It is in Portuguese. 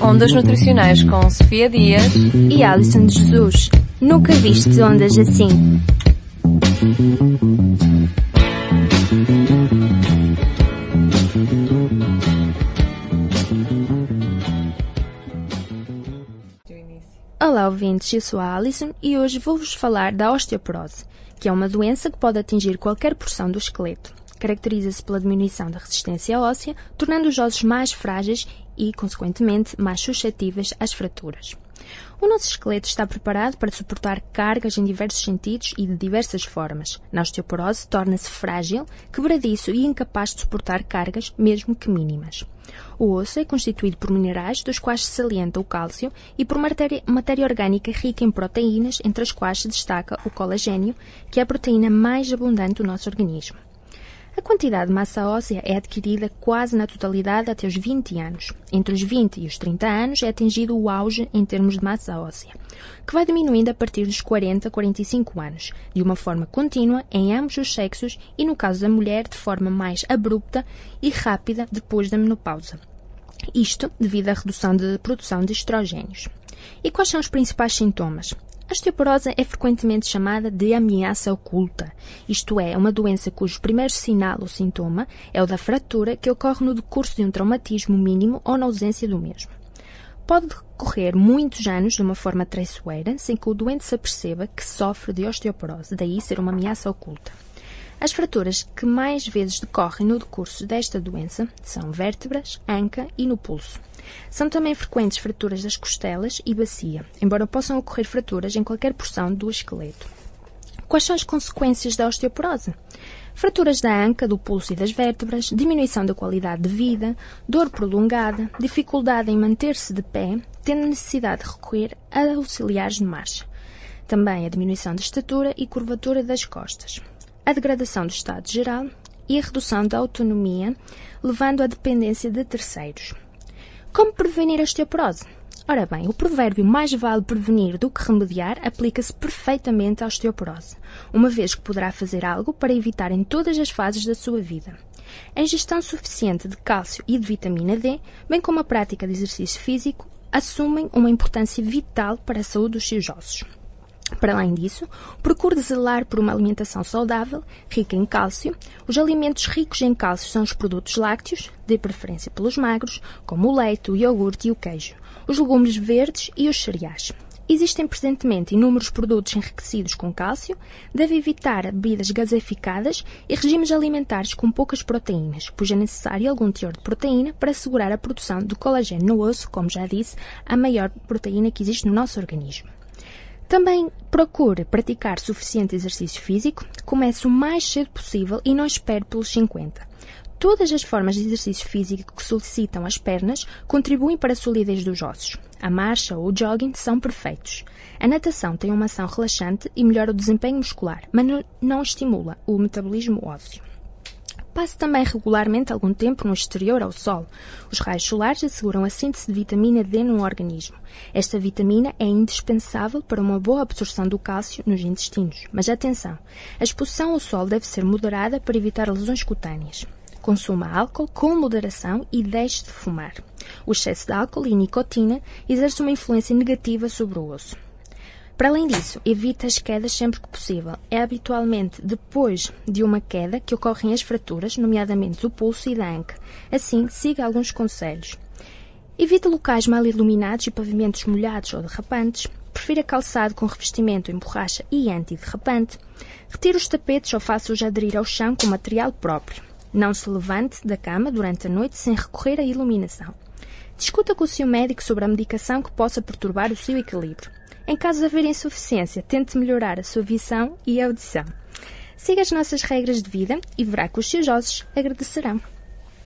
Ondas Nutricionais com Sofia Dias e Alison Jesus. Nunca viste ondas assim. Olá ouvintes, eu sou a Alison e hoje vou-vos falar da osteoporose, que é uma doença que pode atingir qualquer porção do esqueleto. Caracteriza-se pela diminuição da resistência óssea, tornando os ossos mais frágeis e, consequentemente, mais suscetíveis às fraturas. O nosso esqueleto está preparado para suportar cargas em diversos sentidos e de diversas formas. Na osteoporose, torna-se frágil, quebradiço e incapaz de suportar cargas, mesmo que mínimas. O osso é constituído por minerais, dos quais se salienta o cálcio, e por matéria, matéria orgânica rica em proteínas, entre as quais se destaca o colagênio, que é a proteína mais abundante do nosso organismo. A quantidade de massa óssea é adquirida quase na totalidade até os 20 anos. Entre os 20 e os 30 anos é atingido o auge em termos de massa óssea, que vai diminuindo a partir dos 40 a 45 anos, de uma forma contínua em ambos os sexos e, no caso da mulher, de forma mais abrupta e rápida depois da menopausa. Isto devido à redução de produção de estrogénios. E quais são os principais sintomas? A osteoporose é frequentemente chamada de ameaça oculta, isto é, uma doença cujo primeiro sinal ou sintoma é o da fratura que ocorre no decurso de um traumatismo mínimo ou na ausência do mesmo. Pode decorrer muitos anos de uma forma traiçoeira sem que o doente se aperceba que sofre de osteoporose, daí ser uma ameaça oculta. As fraturas que mais vezes decorrem no decurso desta doença são vértebras, anca e no pulso. São também frequentes fraturas das costelas e bacia, embora possam ocorrer fraturas em qualquer porção do esqueleto. Quais são as consequências da osteoporose? Fraturas da anca, do pulso e das vértebras, diminuição da qualidade de vida, dor prolongada, dificuldade em manter-se de pé, tendo necessidade de recorrer a auxiliares de marcha. Também a diminuição da estatura e curvatura das costas a degradação do estado geral e a redução da autonomia, levando à dependência de terceiros. Como prevenir a osteoporose? Ora bem, o provérbio mais vale prevenir do que remediar aplica-se perfeitamente à osteoporose, uma vez que poderá fazer algo para evitar em todas as fases da sua vida. A ingestão suficiente de cálcio e de vitamina D, bem como a prática de exercício físico, assumem uma importância vital para a saúde dos seus ossos. Para além disso, procure zelar por uma alimentação saudável, rica em cálcio. Os alimentos ricos em cálcio são os produtos lácteos, de preferência pelos magros, como o leite, o iogurte e o queijo, os legumes verdes e os cereais. Existem presentemente inúmeros produtos enriquecidos com cálcio, deve evitar bebidas gaseificadas e regimes alimentares com poucas proteínas, pois é necessário algum teor de proteína para assegurar a produção do colagênio no osso, como já disse, a maior proteína que existe no nosso organismo. Também procure praticar suficiente exercício físico, comece o mais cedo possível e não espere pelos 50. Todas as formas de exercício físico que solicitam as pernas contribuem para a solidez dos ossos. A marcha ou o jogging são perfeitos. A natação tem uma ação relaxante e melhora o desempenho muscular, mas não estimula o metabolismo ósseo. Passe também regularmente algum tempo no exterior ao sol. Os raios solares asseguram a síntese de vitamina D no organismo. Esta vitamina é indispensável para uma boa absorção do cálcio nos intestinos. Mas atenção, a exposição ao sol deve ser moderada para evitar lesões cutâneas. Consuma álcool com moderação e deixe de fumar. O excesso de álcool e nicotina exerce uma influência negativa sobre o osso. Para além disso, evite as quedas sempre que possível. É habitualmente depois de uma queda que ocorrem as fraturas, nomeadamente do pulso e da anca. Assim, siga alguns conselhos. Evite locais mal iluminados e pavimentos molhados ou derrapantes. Prefira calçado com revestimento em borracha e antiderrapante. Retire os tapetes ou faça-os aderir ao chão com material próprio. Não se levante da cama durante a noite sem recorrer à iluminação. Discuta com o seu médico sobre a medicação que possa perturbar o seu equilíbrio. Em caso de haver insuficiência, tente melhorar a sua visão e audição. Siga as nossas regras de vida e verá que os seus ossos agradecerão.